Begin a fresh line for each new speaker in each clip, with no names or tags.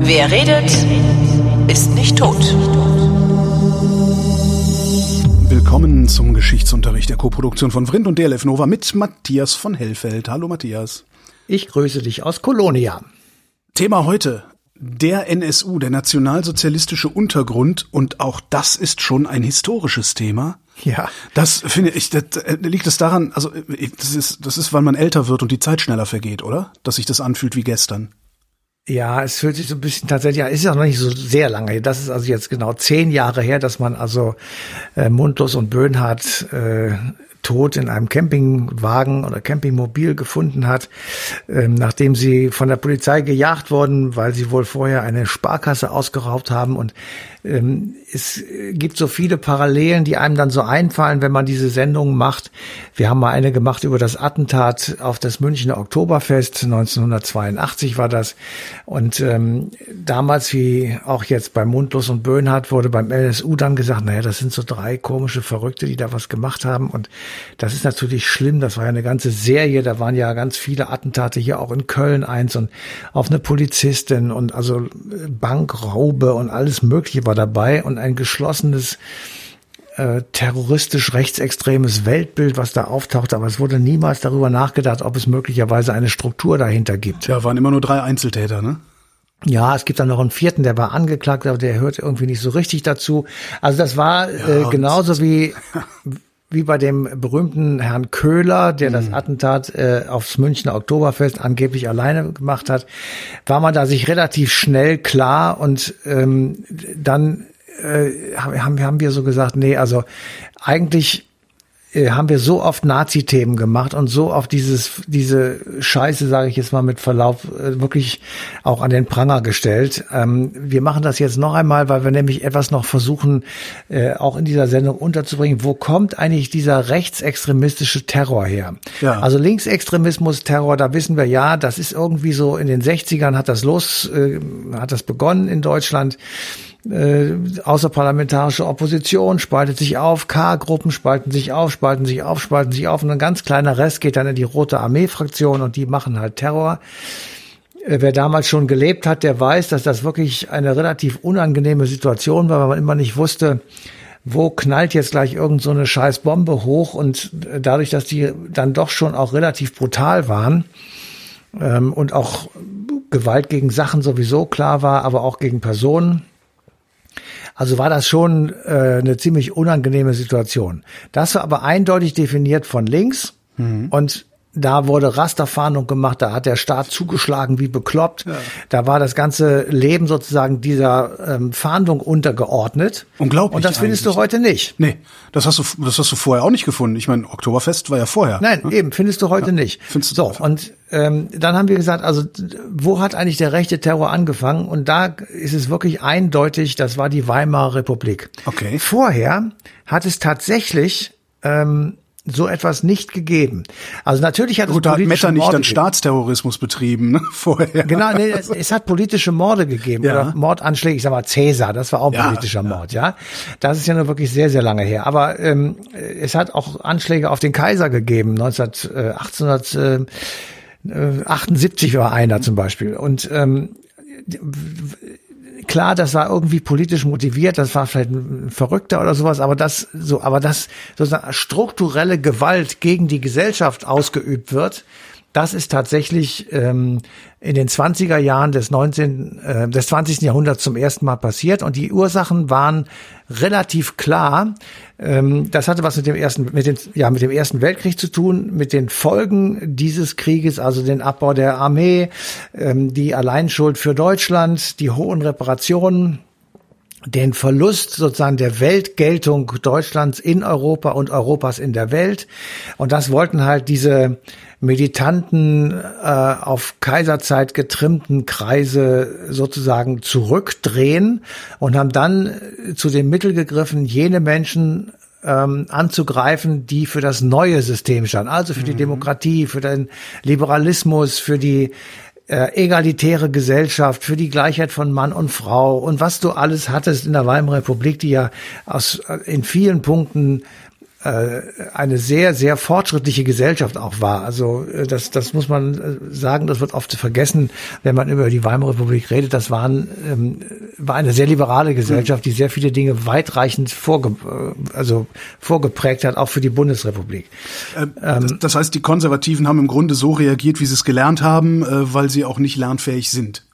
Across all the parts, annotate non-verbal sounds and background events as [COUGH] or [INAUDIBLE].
Wer redet, ist nicht tot.
Willkommen zum Geschichtsunterricht der Koproduktion von Vrindt und DLF Nova mit Matthias von Hellfeld. Hallo Matthias.
Ich grüße dich aus Kolonia.
Thema heute. Der NSU, der nationalsozialistische Untergrund, und auch das ist schon ein historisches Thema.
Ja.
Das finde ich, das, äh, liegt es daran, also äh, das ist, das ist, weil man älter wird und die Zeit schneller vergeht, oder? Dass sich das anfühlt wie gestern.
Ja, es fühlt sich so ein bisschen tatsächlich, ja, ist ja noch nicht so sehr lange her. Das ist also jetzt genau zehn Jahre her, dass man also äh, Mundlos und Böhnhardt äh, tot in einem Campingwagen oder Campingmobil gefunden hat, ähm, nachdem sie von der Polizei gejagt wurden, weil sie wohl vorher eine Sparkasse ausgeraubt haben. Und ähm, es gibt so viele Parallelen, die einem dann so einfallen, wenn man diese Sendungen macht. Wir haben mal eine gemacht über das Attentat auf das Münchner Oktoberfest, 1982 war das. Und ähm, damals, wie auch jetzt bei Mundlos und Böhnhardt, wurde beim LSU dann gesagt, naja, das sind so drei komische Verrückte, die da was gemacht haben. Und das ist natürlich schlimm. Das war ja eine ganze Serie. Da waren ja ganz viele Attentate hier auch in Köln eins und auf eine Polizistin und also Bankraube und alles Mögliche war dabei und ein geschlossenes äh, terroristisch rechtsextremes Weltbild, was da auftaucht, aber es wurde niemals darüber nachgedacht, ob es möglicherweise eine Struktur dahinter gibt.
Ja, waren immer nur drei Einzeltäter, ne?
Ja, es gibt dann noch einen vierten, der war angeklagt, aber der hört irgendwie nicht so richtig dazu. Also das war ja, äh, genauso wie [LAUGHS] wie bei dem berühmten Herrn Köhler, der mhm. das Attentat äh, aufs Münchner Oktoberfest angeblich alleine gemacht hat, war man da sich relativ schnell klar und ähm, dann äh, haben, haben wir so gesagt, nee, also eigentlich haben wir so oft Nazi-Themen gemacht und so oft dieses diese Scheiße, sage ich jetzt mal mit Verlaub, äh, wirklich auch an den Pranger gestellt. Ähm, wir machen das jetzt noch einmal, weil wir nämlich etwas noch versuchen, äh, auch in dieser Sendung unterzubringen. Wo kommt eigentlich dieser rechtsextremistische Terror her? Ja. Also Linksextremismus, Terror, da wissen wir ja, das ist irgendwie so in den 60ern hat das los, äh, hat das begonnen in Deutschland äh, außerparlamentarische Opposition spaltet sich auf, K-Gruppen spalten sich auf, spalten sich auf, spalten sich auf und ein ganz kleiner Rest geht dann in die Rote Armee-Fraktion und die machen halt Terror. Äh, wer damals schon gelebt hat, der weiß, dass das wirklich eine relativ unangenehme Situation war, weil man immer nicht wusste, wo knallt jetzt gleich irgend so eine scheiß Bombe hoch und äh, dadurch, dass die dann doch schon auch relativ brutal waren ähm, und auch Gewalt gegen Sachen sowieso klar war, aber auch gegen Personen, also war das schon äh, eine ziemlich unangenehme Situation. Das war aber eindeutig definiert von links mhm. und da wurde Rasterfahndung gemacht, da hat der Staat zugeschlagen wie bekloppt. Ja. Da war das ganze Leben sozusagen dieser ähm, Fahndung untergeordnet.
Unglaublich.
Und das findest du heute nicht.
Nee, das hast du, das hast du vorher auch nicht gefunden. Ich meine, Oktoberfest war ja vorher.
Nein, ne? eben, findest du heute ja. nicht. Findest du so, und ähm, dann haben wir gesagt, also wo hat eigentlich der rechte Terror angefangen? Und da ist es wirklich eindeutig, das war die Weimarer Republik.
Okay.
Vorher hat es tatsächlich ähm, so etwas nicht gegeben. Also natürlich hat
Gut,
es
politische hat Meta nicht Morde dann Staatsterrorismus betrieben ne? [LAUGHS] vorher.
Genau, nee, es, es, hat politische Morde gegeben ja. oder Mordanschläge. Ich sag mal Cäsar, das war auch ein ja, politischer ja. Mord, ja. Das ist ja nur wirklich sehr sehr lange her. Aber ähm, es hat auch Anschläge auf den Kaiser gegeben. 19, äh, 1878 war einer zum Beispiel und ähm, klar, das war irgendwie politisch motiviert, das war vielleicht ein Verrückter oder sowas, aber das so, aber das sozusagen strukturelle Gewalt gegen die Gesellschaft ausgeübt wird, das ist tatsächlich ähm, in den 20er Jahren des 19. Äh, des 20. Jahrhunderts zum ersten Mal passiert und die Ursachen waren relativ klar. Ähm, das hatte was mit dem ersten mit dem ja mit dem ersten Weltkrieg zu tun, mit den Folgen dieses Krieges, also den Abbau der Armee, ähm, die Alleinschuld für Deutschland, die hohen Reparationen den Verlust sozusagen der Weltgeltung Deutschlands in Europa und Europas in der Welt. Und das wollten halt diese militanten, äh, auf Kaiserzeit getrimmten Kreise sozusagen zurückdrehen und haben dann zu dem Mittel gegriffen, jene Menschen ähm, anzugreifen, die für das neue System standen, also für die mhm. Demokratie, für den Liberalismus, für die äh, egalitäre Gesellschaft, für die Gleichheit von Mann und Frau und was du alles hattest in der Weimarer Republik, die ja aus, äh, in vielen Punkten eine sehr, sehr fortschrittliche Gesellschaft auch war. Also äh, das, das muss man äh, sagen, das wird oft vergessen, wenn man über die Weimarer Republik redet. Das waren, ähm, war eine sehr liberale Gesellschaft, die sehr viele Dinge weitreichend vorge also vorgeprägt hat, auch für die Bundesrepublik.
Ähm, das, das heißt, die Konservativen haben im Grunde so reagiert, wie sie es gelernt haben, weil sie auch nicht lernfähig sind.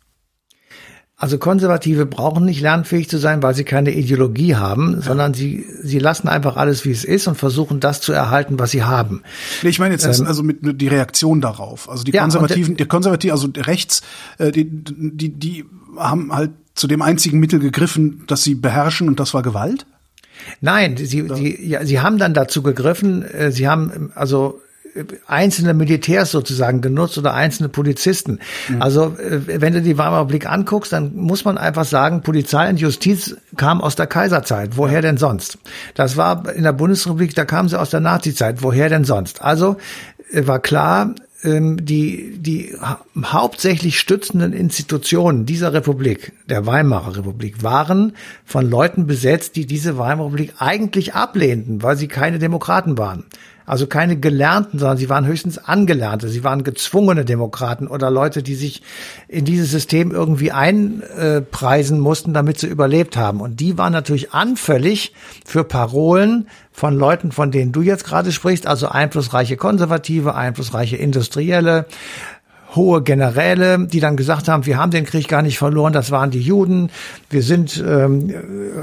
Also Konservative brauchen nicht lernfähig zu sein, weil sie keine Ideologie haben, ja. sondern sie, sie lassen einfach alles, wie es ist und versuchen das zu erhalten, was sie haben.
Nee, ich meine jetzt ähm, also mit, mit die Reaktion darauf. Also die ja, Konservativen, die Konservativen, also rechts, äh, die, die, die haben halt zu dem einzigen Mittel gegriffen, das sie beherrschen und das war Gewalt?
Nein, sie, sie, ja, sie haben dann dazu gegriffen, äh, sie haben also einzelne Militärs sozusagen genutzt oder einzelne Polizisten. Mhm. Also äh, wenn du die Weimarer Republik anguckst, dann muss man einfach sagen, Polizei und Justiz kam aus der Kaiserzeit. Woher denn sonst? Das war in der Bundesrepublik, da kamen sie aus der Nazizeit. Woher denn sonst? Also äh, war klar, ähm, die, die hauptsächlich stützenden Institutionen dieser Republik, der Weimarer Republik, waren von Leuten besetzt, die diese Weimarer Republik eigentlich ablehnten, weil sie keine Demokraten waren. Also keine Gelernten, sondern sie waren höchstens Angelernte. Sie waren gezwungene Demokraten oder Leute, die sich in dieses System irgendwie einpreisen mussten, damit sie überlebt haben. Und die waren natürlich anfällig für Parolen von Leuten, von denen du jetzt gerade sprichst, also einflussreiche Konservative, einflussreiche Industrielle, hohe Generäle, die dann gesagt haben, wir haben den Krieg gar nicht verloren, das waren die Juden, wir sind, ähm,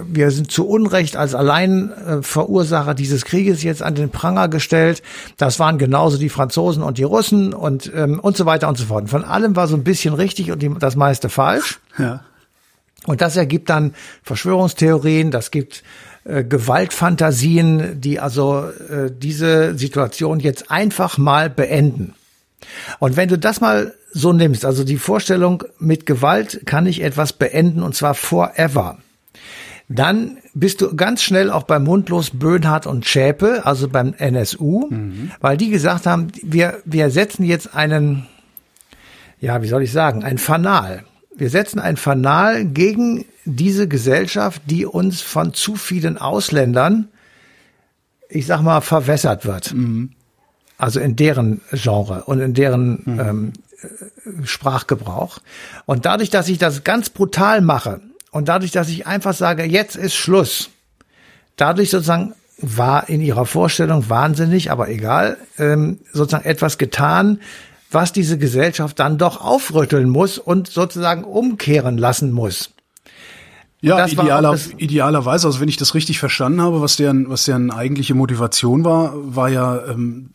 wir sind zu Unrecht als Alleinverursacher dieses Krieges jetzt an den Pranger gestellt. Das waren genauso die Franzosen und die Russen und, ähm, und so weiter und so fort. von allem war so ein bisschen richtig und die, das meiste falsch. Ja. Und das ergibt dann Verschwörungstheorien, das gibt äh, Gewaltfantasien, die also äh, diese Situation jetzt einfach mal beenden. Und wenn du das mal so nimmst, also die Vorstellung, mit Gewalt kann ich etwas beenden und zwar forever, dann bist du ganz schnell auch beim Mundlos Böhnhardt und Schäpe, also beim NSU, mhm. weil die gesagt haben, wir, wir setzen jetzt einen, ja, wie soll ich sagen, ein Fanal. Wir setzen ein Fanal gegen diese Gesellschaft, die uns von zu vielen Ausländern, ich sag mal, verwässert wird. Mhm also in deren Genre und in deren mhm. ähm, Sprachgebrauch. Und dadurch, dass ich das ganz brutal mache und dadurch, dass ich einfach sage, jetzt ist Schluss, dadurch sozusagen war in ihrer Vorstellung wahnsinnig, aber egal, ähm, sozusagen etwas getan, was diese Gesellschaft dann doch aufrütteln muss und sozusagen umkehren lassen muss.
Ja, idealer, idealerweise, also wenn ich das richtig verstanden habe, was deren, was deren eigentliche Motivation war, war ja ähm,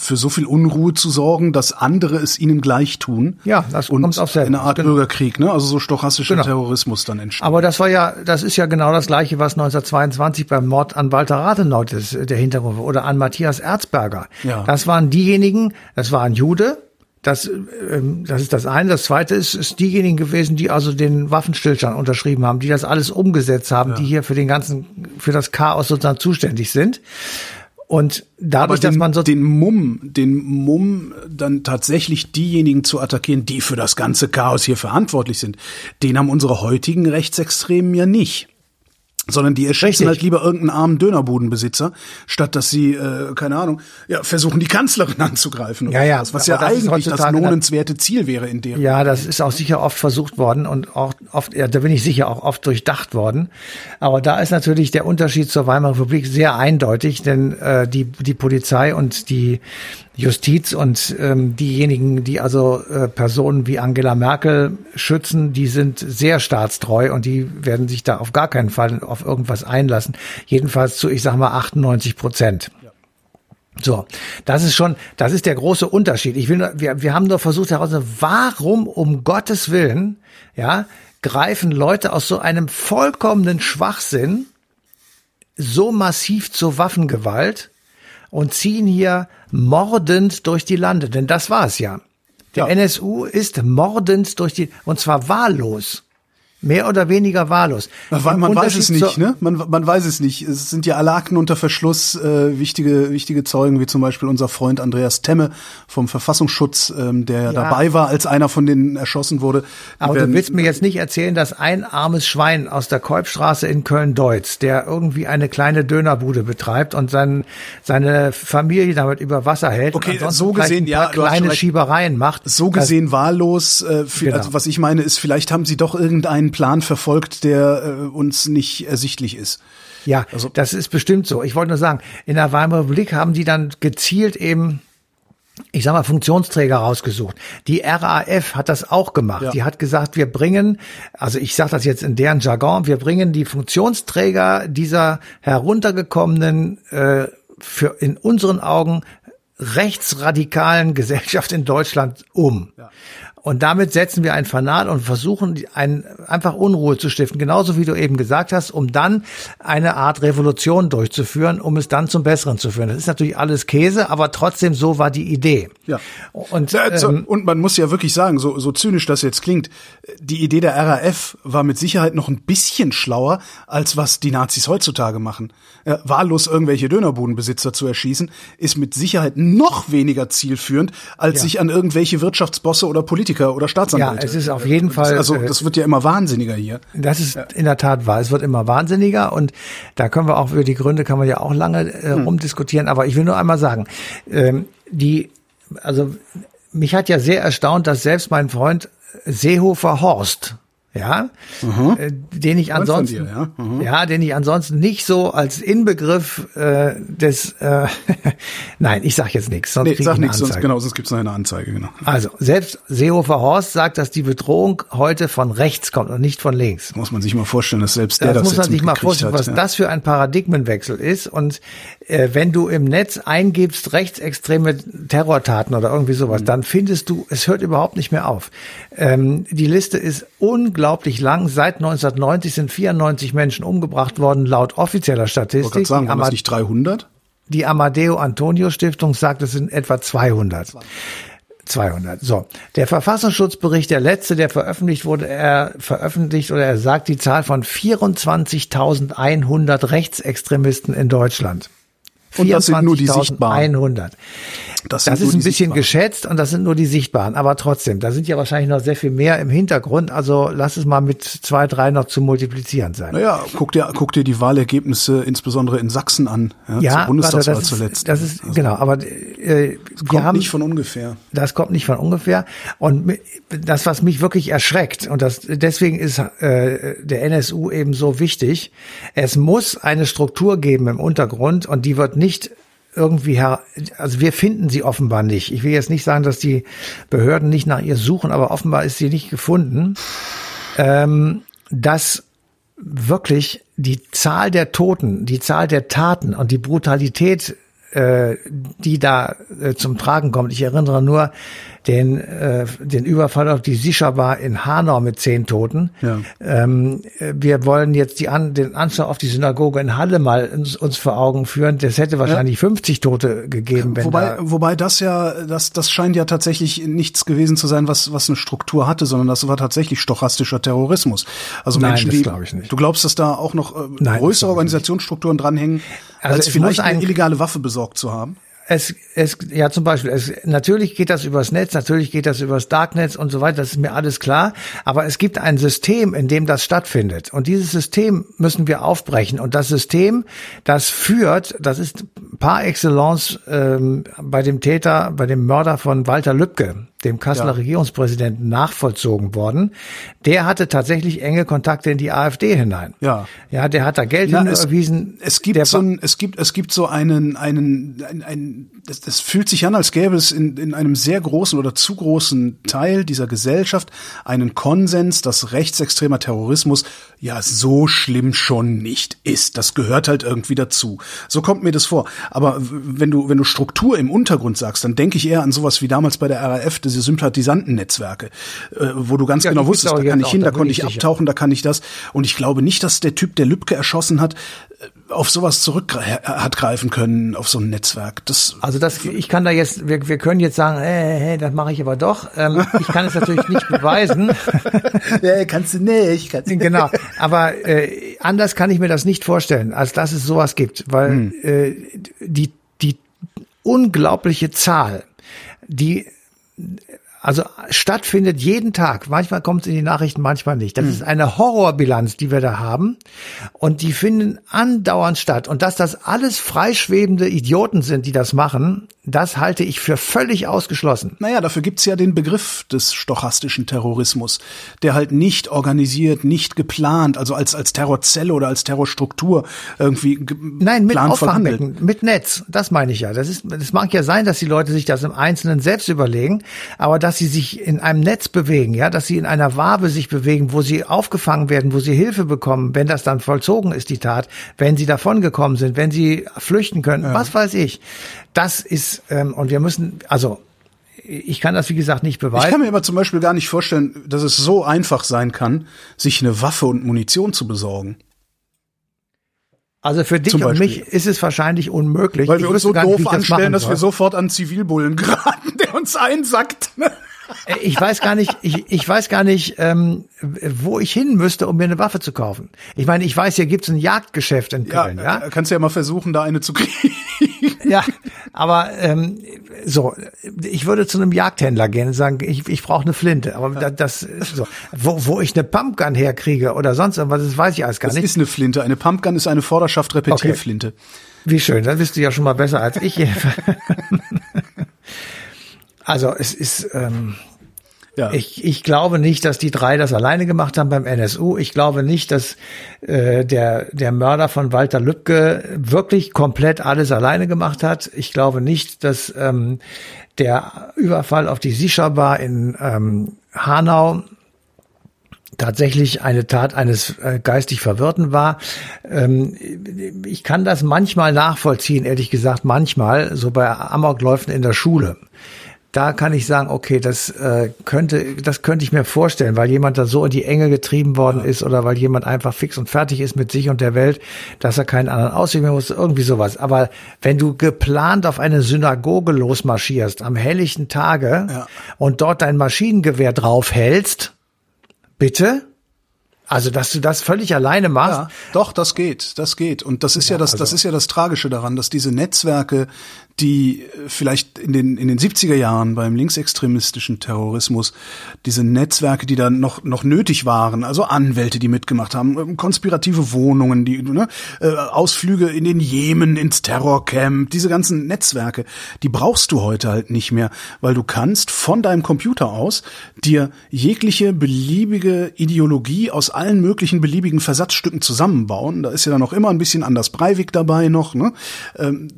für so viel Unruhe zu sorgen, dass andere es ihnen gleich tun.
Ja, das
und
kommt auf
eine Art genau. Bürgerkrieg, ne? Also so stochastischer genau. Terrorismus dann entsteht.
Aber das war ja, das ist ja genau das gleiche, was 1922 beim Mord an Walter Rathenau ist, der Hintergrund oder an Matthias Erzberger. Ja. Das waren diejenigen, das war ein Jude, das, ähm, das ist das eine. Das zweite ist, ist diejenigen gewesen, die also den Waffenstillstand unterschrieben haben, die das alles umgesetzt haben, ja. die hier für den ganzen, für das Chaos sozusagen zuständig sind. Und dadurch, den, dass man so
den Mumm, den Mumm dann tatsächlich diejenigen zu attackieren, die für das ganze Chaos hier verantwortlich sind, den haben unsere heutigen Rechtsextremen ja nicht sondern die erschießen halt lieber irgendeinen armen Dönerbudenbesitzer, statt dass sie, äh, keine Ahnung, ja, versuchen die Kanzlerin [LAUGHS] anzugreifen.
Ja, ja.
Was, was ja eigentlich das lohnenswerte Ziel wäre in der.
Ja, das ist auch sicher oft versucht worden und auch oft, ja, da bin ich sicher auch oft durchdacht worden. Aber da ist natürlich der Unterschied zur Weimarer Republik sehr eindeutig, denn äh, die die Polizei und die Justiz und ähm, diejenigen, die also äh, Personen wie Angela Merkel schützen, die sind sehr staatstreu und die werden sich da auf gar keinen Fall auf irgendwas einlassen. Jedenfalls zu, ich sag mal, 98 Prozent. So, das ist schon, das ist der große Unterschied. Ich will, nur, wir, wir haben nur versucht herauszufinden, warum um Gottes Willen, ja, greifen Leute aus so einem vollkommenen Schwachsinn so massiv zur Waffengewalt und ziehen hier mordend durch die Lande, denn das war es ja. Der ja. NSU ist mordend durch die, und zwar wahllos. Mehr oder weniger wahllos.
Weil man weiß es nicht, ne? Man, man weiß es nicht. Es sind ja alle Akten unter Verschluss, äh, wichtige, wichtige Zeugen, wie zum Beispiel unser Freund Andreas Temme vom Verfassungsschutz, ähm, der ja. dabei war, als einer von denen erschossen wurde.
Aber werden, du willst mir jetzt nicht erzählen, dass ein armes Schwein aus der Kolbstraße in Köln-Deutz, der irgendwie eine kleine Dönerbude betreibt und sein, seine Familie damit über Wasser hält.
Okay, so gesehen, ja.
kleine Schiebereien macht.
So gesehen wahllos. Äh, genau. also was ich meine ist, vielleicht haben sie doch irgendeinen Plan verfolgt, der äh, uns nicht ersichtlich ist.
Ja, also, das ist bestimmt so. Ich wollte nur sagen, in der Weimarer Republik haben die dann gezielt eben ich sag mal, Funktionsträger rausgesucht. Die RAF hat das auch gemacht. Ja. Die hat gesagt, wir bringen, also ich sage das jetzt in deren Jargon, wir bringen die Funktionsträger dieser heruntergekommenen, äh, für in unseren Augen rechtsradikalen Gesellschaft in Deutschland um. Ja. Und damit setzen wir ein Fanal und versuchen ein, einfach Unruhe zu stiften, genauso wie du eben gesagt hast, um dann eine Art Revolution durchzuführen, um es dann zum Besseren zu führen. Das ist natürlich alles Käse, aber trotzdem so war die Idee.
Ja. Und, ähm, und man muss ja wirklich sagen, so, so zynisch das jetzt klingt, die Idee der RAF war mit Sicherheit noch ein bisschen schlauer, als was die Nazis heutzutage machen. Äh, wahllos irgendwelche Dönerbudenbesitzer zu erschießen, ist mit Sicherheit noch weniger zielführend, als ja. sich an irgendwelche Wirtschaftsbosse oder Politiker Politiker oder Staatsanwälte.
Ja, es ist auf jeden Fall.
Also äh, das wird ja immer wahnsinniger hier.
Das ist in der Tat wahr. Es wird immer wahnsinniger und da können wir auch über die Gründe kann man ja auch lange äh, hm. rumdiskutieren. Aber ich will nur einmal sagen, ähm, die, also mich hat ja sehr erstaunt, dass selbst mein Freund Seehofer Horst, ja, mhm. äh, den ich ansonsten, dir, ja? Mhm. ja? den ich ansonsten nicht so als Inbegriff äh, des, äh, [LAUGHS] nein, ich sag jetzt nichts,
sonst nee, sag nichts, sonst genau, sonst gibt's noch eine Anzeige, genau.
Also selbst Seehofer Horst sagt, dass die Bedrohung heute von rechts kommt und nicht von links.
Muss man sich mal vorstellen, dass selbst der das,
das muss man sich mal vorstellen, hat, was ja. das für ein Paradigmenwechsel ist und äh, wenn du im Netz eingibst rechtsextreme Terrortaten oder irgendwie sowas, mhm. dann findest du, es hört überhaupt nicht mehr auf. Ähm, die Liste ist unglaublich lang. Seit 1990 sind 94 Menschen umgebracht worden, laut offizieller Statistik.
Ich sagen, waren das nicht 300?
Die Amadeo Antonio Stiftung sagt, es sind etwa 200. 200. So. Der Verfassungsschutzbericht, der letzte, der veröffentlicht wurde, er veröffentlicht oder er sagt die Zahl von 24.100 Rechtsextremisten in Deutschland.
Und das sind nur die sichtbaren.
100. Das, das ist ein bisschen sichtbaren. geschätzt und das sind nur die sichtbaren. Aber trotzdem, da sind ja wahrscheinlich noch sehr viel mehr im Hintergrund. Also lass es mal mit zwei, drei noch zu multiplizieren sein.
Naja, guck dir, guck dir die Wahlergebnisse insbesondere in Sachsen an.
Ja, ja zur Bundestagswahl das ist, zuletzt. Das ist, also, genau, aber äh,
das kommt haben, nicht von ungefähr.
Das kommt nicht von ungefähr. Und das, was mich wirklich erschreckt, und das deswegen ist äh, der NSU eben so wichtig, es muss eine Struktur geben im Untergrund und die wird nicht irgendwie her, also wir finden sie offenbar nicht. Ich will jetzt nicht sagen, dass die Behörden nicht nach ihr suchen, aber offenbar ist sie nicht gefunden, ähm, dass wirklich die Zahl der Toten, die Zahl der Taten und die Brutalität, äh, die da äh, zum Tragen kommt. Ich erinnere nur den, äh, den Überfall auf die Sisha-Bar in Hanau mit zehn Toten. Ja. Ähm, wir wollen jetzt die an, den Anschlag auf die Synagoge in Halle mal uns, uns vor Augen führen. Das hätte wahrscheinlich ja. 50 Tote gegeben. Wenn
wobei, da wobei das ja, das, das scheint ja tatsächlich nichts gewesen zu sein, was, was eine Struktur hatte, sondern das war tatsächlich stochastischer Terrorismus. Also Nein, Menschen, die, ich nicht. du glaubst, dass da auch noch äh, Nein, größere Organisationsstrukturen dranhängen, also als vielleicht eine illegale Waffe besorgt zu haben?
es, es, ja zum Beispiel, es, natürlich geht das übers Netz, natürlich geht das übers Darknetz und so weiter, das ist mir alles klar. Aber es gibt ein System, in dem das stattfindet. Und dieses System müssen wir aufbrechen. Und das System, das führt, das ist par excellence ähm, bei dem Täter, bei dem Mörder von Walter Lübcke, dem Kasseler ja. Regierungspräsidenten, nachvollzogen worden. Der hatte tatsächlich enge Kontakte in die AfD hinein.
Ja.
Ja, der hat da Geld
Na, überwiesen. Es, es gibt so ein, es gibt, es gibt so einen, einen, ein, ein das, das fühlt sich an, als gäbe es in, in einem sehr großen oder zu großen Teil dieser Gesellschaft einen Konsens, dass rechtsextremer Terrorismus ja so schlimm schon nicht ist. Das gehört halt irgendwie dazu. So kommt mir das vor. Aber wenn du, wenn du Struktur im Untergrund sagst, dann denke ich eher an sowas wie damals bei der RAF diese Sympathisantennetzwerke, äh, wo du ganz
Ja,
genau wusstest, da kann ich hin, da konnte
ich
abtauchen, da kann ich das. Und ich glaube nicht, dass der Typ, der Lübcke erschossen hat, äh, auf sowas zurück hat greifen können, auf so ein Netzwerk. Das
Also das, ich kann da jetzt, wir, wir können jetzt sagen, hey, hey, das mache ich aber doch. Ähm, ich kann es natürlich nicht beweisen. [LAUGHS]
ja, kannst du nicht. Kannst
genau. Aber äh, anders kann ich mir das nicht vorstellen, als dass es sowas gibt, weil äh, die die unglaubliche Zahl, die also stattfindet jeden Tag. Manchmal kommt es in die Nachrichten, manchmal nicht. Das ist eine Horrorbilanz, die wir da haben. Und die finden andauernd statt. Und dass das alles freischwebende Idioten sind, die das machen, das halte ich für völlig ausgeschlossen.
Naja, dafür gibt's ja den Begriff des stochastischen Terrorismus, der halt nicht organisiert, nicht geplant, also als, als Terrorzelle oder als Terrorstruktur irgendwie ge-
Nein, mit. Auffangbecken, mit Netz. Das meine ich ja. Das ist, das mag ja sein, dass die Leute sich das im Einzelnen selbst überlegen, aber dass sie sich in einem Netz bewegen, ja, dass sie in einer Wabe sich bewegen, wo sie aufgefangen werden, wo sie Hilfe bekommen, wenn das dann vollzogen ist, die Tat, wenn sie davongekommen sind, wenn sie flüchten können, was weiß ich. Das ist, ähm, und wir müssen, also, ich kann das, wie gesagt, nicht
Ich
beweisen.
kann mir aber zum Beispiel gar nicht vorstellen, dass es so einfach sein kann, sich eine Waffe und Munition zu besorgen.
Also für dich und mich ist es wahrscheinlich unmöglich.
Weil
Ich
wir uns so
nicht,
doof
ich das
anstellen,
machen
dass wir sofort an Zivilbullen [LAUGHS] geraten, der uns einsackt.
Äh, Ich weiß gar nicht, ich, ich weiß gar nicht, ähm, wo ich hin müsste, um mir eine Waffe zu kaufen. Ich meine, ich weiß, hier gibt's ein Jagdgeschäft in
Ja,
Köln, ja.
äh, kannst ja mal versuchen, da eine zu kriegen.
Ja, [LAUGHS] aber ähm, so, ich würde zu einem Jagdhändler gehen und sagen, ich, ich brauche eine Flinte. Aber da- das so, wo, wo ich eine Pumpgun herkriege oder sonst irgendwas, das weiß ich alles gar
Das
nicht.
ist eine Flinte. Eine Pumpgun ist eine Vorderschaft-Repetierflinte.
Wie schön, dann bist du ja schon mal besser als ich. [LAUGHS] also es ist. Ähm,
Ja.
Ich, ich glaube nicht, dass die drei das alleine gemacht haben beim NSU. Ich glaube nicht, dass äh, der, der Mörder von Walter Lübcke wirklich komplett alles alleine gemacht hat. Ich glaube nicht, dass ähm, der Überfall auf die Sisha-Bar in ähm, Hanau tatsächlich eine Tat eines äh, geistig Verwirrten war. Ähm, ich kann das manchmal nachvollziehen, ehrlich gesagt, manchmal, so bei Amokläufen in der Schule. Da kann ich sagen, okay, das äh, könnte, das könnte ich mir vorstellen, weil jemand da so in die Enge getrieben worden ist oder weil jemand einfach fix und fertig ist mit sich und der Welt, dass er keinen anderen Ausweg mehr muss, irgendwie sowas. Aber wenn du geplant auf eine Synagoge losmarschierst am helllichten Tage
Ja.
und dort dein Maschinengewehr draufhältst, bitte? Also, dass du das völlig alleine machst,
Ja, doch, das geht, das geht. Und das ist ja, das,
also
das ist ja das Tragische daran, dass diese Netzwerke, die äh, vielleicht in den, in den 70er Jahren beim linksextremistischen Terrorismus, diese Netzwerke, die dann noch, noch nötig waren, also Anwälte, die mitgemacht haben, ähm, konspirative Wohnungen, die, ne, äh, Ausflüge in den Jemen, ins Terrorcamp, diese ganzen Netzwerke, die brauchst du heute halt nicht mehr, weil du kannst von deinem Computer aus dir jegliche beliebige Ideologie aus allen möglichen beliebigen Versatzstücken zusammenbauen. Da ist ja dann auch immer ein bisschen Anders Breivik dabei noch. Ne? Ähm,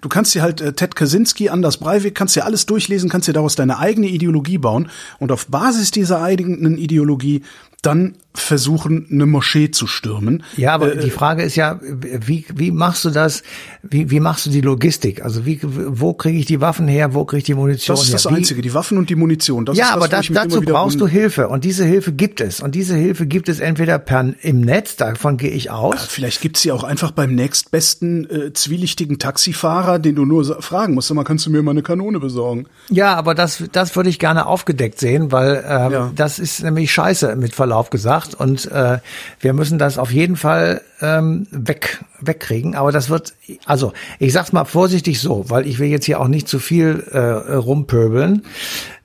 du, kannst dir halt äh, Ted Kaczynski, Anders Breivik, kannst dir alles durchlesen, kannst dir daraus deine eigene Ideologie bauen. Und auf Basis dieser eigenen Ideologie dann versuchen, eine Moschee zu stürmen.
Ja, aber
Äh,
die Frage ist ja, wie, wie machst du das? Wie, wie machst du die Logistik? Also wie, wo kriege ich die Waffen her? Wo kriege ich die Munition
das ist das
her? Wie,
Einzige, die Waffen und die Munition. Das
ja,
das,
aber das, dazu brauchst du Hilfe und diese Hilfe gibt es und diese Hilfe gibt es entweder per im Netz, davon gehe ich aus.
Vielleicht gibt's sie auch einfach beim nächstbesten äh, zwielichtigen Taxifahrer, den du nur fragen musst, sag mal, kannst du mir mal eine Kanone besorgen?
Ja, aber das, das würde ich gerne aufgedeckt sehen, weil ähm,
Ja.
das ist nämlich scheiße mit Verlauf gesagt und äh, wir müssen das auf jeden Fall ähm, weg wegkriegen. Aber das wird, also ich sag's mal vorsichtig so, weil ich will jetzt hier auch nicht zu viel äh, rumpöbeln.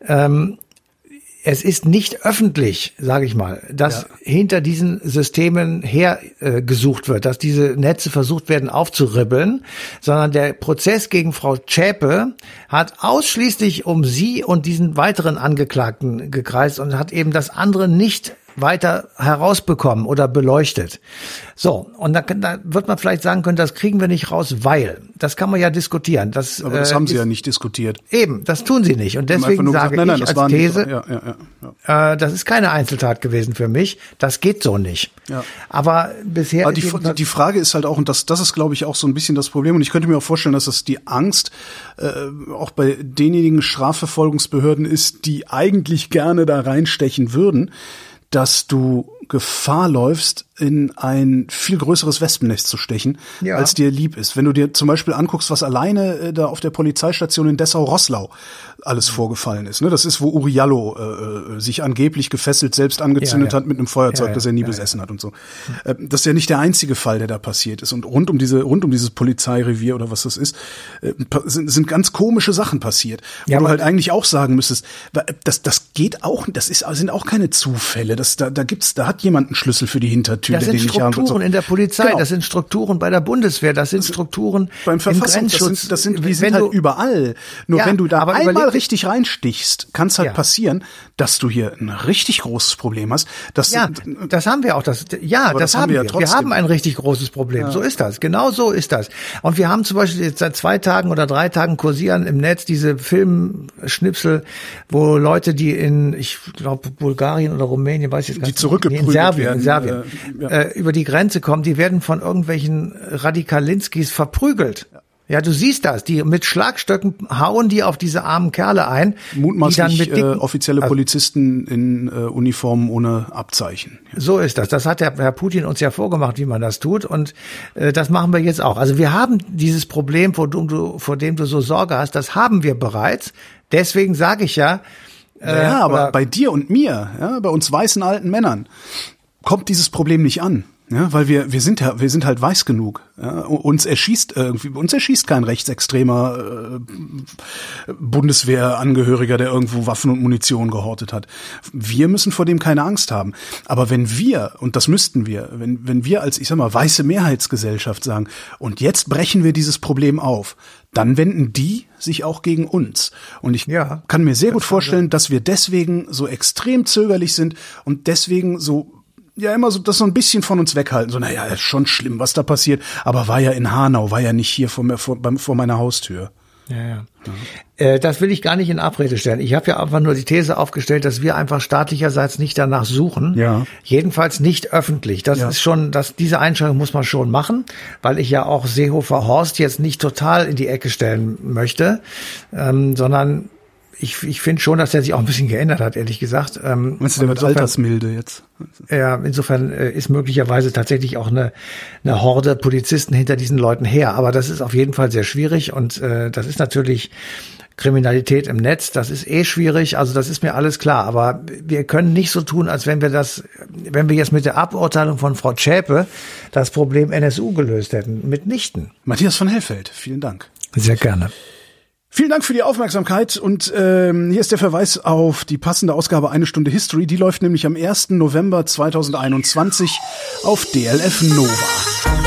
Ähm, es ist nicht öffentlich, sage ich mal, dass hinter diesen Systemen hergesucht äh, gesucht wird, dass diese Netze versucht werden aufzuribbeln, sondern der Prozess gegen Frau Zschäpe hat ausschließlich um sie und diesen weiteren Angeklagten gekreist und hat eben das andere nicht weiter herausbekommen oder beleuchtet. So, und da, da wird man vielleicht sagen können, das kriegen wir nicht raus, weil. Das kann man ja diskutieren. Das,
Aber das
äh,
haben Sie
ist,
ja nicht diskutiert.
Eben, das tun Sie nicht. Und deswegen sage
gesagt, nein, nein,
ich
das
als
war nicht.
These,
Ja, ja, ja,
äh, das ist keine Einzeltat gewesen für mich. Das geht so nicht.
Ja.
Aber bisher
Aber
ist
die, die Frage ist halt auch, und das, das ist, glaube ich, auch so ein bisschen das Problem, und ich könnte mir auch vorstellen, dass das die Angst äh, auch bei denjenigen Strafverfolgungsbehörden ist, die eigentlich gerne da reinstechen würden, dass du Gefahr läufst, in ein viel größeres Wespennest zu stechen,
Ja.
als dir lieb ist. Wenn du dir zum Beispiel anguckst, was alleine äh, da auf der Polizeistation in Dessau-Rosslau alles vorgefallen ist. Ne? Das ist, wo Uriallo äh, äh, sich angeblich gefesselt selbst angezündet
Ja, ja.
hat mit einem Feuerzeug, das er nie besessen hat und so. Äh, Das ist ja nicht der einzige Fall, der da passiert ist. Und rund um diese, rund um dieses Polizeirevier oder was das ist, äh, sind, sind ganz komische Sachen passiert, wo
Ja,
du halt eigentlich auch sagen müsstest, das, das geht auch, das ist, sind auch keine Zufälle. Das, da, da gibt's, da hat jemand einen Schlüssel für die Hintertür,
Das sind. Strukturen
So.
in der Polizei,
Genau.
das sind Strukturen bei der Bundeswehr, das sind Strukturen
beim
im
Verfassung, das sind, das sind, die sind
du-
halt überall. Nur
Ja,
wenn du da
aber
einmal richtig reinstichst, kann es halt
Ja.
passieren, dass du hier ein richtig großes Problem hast. Dass
Ja, das haben wir auch. Das, ja, das,
das haben wir
wir.
ja
wir haben ein richtig großes Problem. So ist das. Genau so ist das. Und wir haben zum Beispiel jetzt seit zwei Tagen oder drei Tagen kursieren im Netz diese Filmschnipsel, wo Leute, die in, ich glaube, Bulgarien oder Rumänien, weiß ich jetzt gar
Die
nicht,
zurückgeprügelt
nee, in Serbien,
werden,
in Serbien,
äh, ja.
äh, über die Grenze kommen, die werden von irgendwelchen Radikalinskis verprügelt. Ja, du siehst das. Die mit Schlagstöcken hauen die auf diese armen Kerle ein,
mutmaßlich
mit
äh,
dicken,
offizielle
also-
Polizisten in äh, Uniformen ohne Abzeichen.
So ist das. Das hat der Herr Putin uns ja vorgemacht, wie man das tut. Und äh, das machen wir jetzt auch. Also wir haben dieses Problem, vor dem du, vor dem du so Sorge hast, das haben wir bereits. Deswegen sage ich ja, äh,
ja, aber bei dir und mir, ja, bei uns weißen alten Männern, kommt dieses Problem nicht an. Ja, weil wir, wir sind ja, wir sind halt weiß genug. Ja, uns erschießt irgendwie, uns erschießt kein rechtsextremer äh, Bundeswehrangehöriger, der irgendwo Waffen und Munition gehortet hat. Wir müssen vor dem keine Angst haben. Aber wenn wir, und das müssten wir, wenn, wenn wir als, ich sag mal, weiße Mehrheitsgesellschaft sagen, und jetzt brechen wir dieses Problem auf, dann wenden die sich auch gegen uns. Und ich
Ja,
kann mir sehr gut vorstellen, dass wir deswegen so extrem zögerlich sind und deswegen so ja immer so das so ein bisschen von uns weghalten. So, naja, ist schon schlimm, was da passiert, aber war ja in Hanau, war ja nicht hier vor, mir, vor, vor meiner Haustür.
Ja, ja. Äh, das will ich gar nicht in Abrede stellen. Ich habe ja einfach nur die These aufgestellt, dass wir einfach staatlicherseits nicht danach suchen.
Ja.
Jedenfalls nicht öffentlich. Das
Ja.
ist schon, das, diese Einschränkung muss man schon machen, weil ich ja auch Seehofer Horst jetzt nicht total in die Ecke stellen möchte, ähm, sondern ich, ich finde schon, dass er sich auch ein bisschen geändert hat, ehrlich gesagt. Ähm,
Meinst du, der wird altersmilde jetzt?
ja, insofern äh, ist möglicherweise tatsächlich auch eine, eine Horde Polizisten hinter diesen Leuten her. Aber das ist auf jeden Fall sehr schwierig und äh, das ist natürlich Kriminalität im Netz, das ist eh schwierig, also das ist mir alles klar. Aber wir können nicht so tun, als wenn wir das, wenn wir jetzt mit der Aburteilung von Frau Schäpe das Problem NSU gelöst hätten. Mitnichten.
Matthias von Hellfeld, vielen Dank.
Sehr gerne.
Vielen Dank für die Aufmerksamkeit und ähm, hier ist der Verweis auf die passende Ausgabe Eine Stunde History. Die läuft nämlich am 1. November 2021 auf DLF Nova.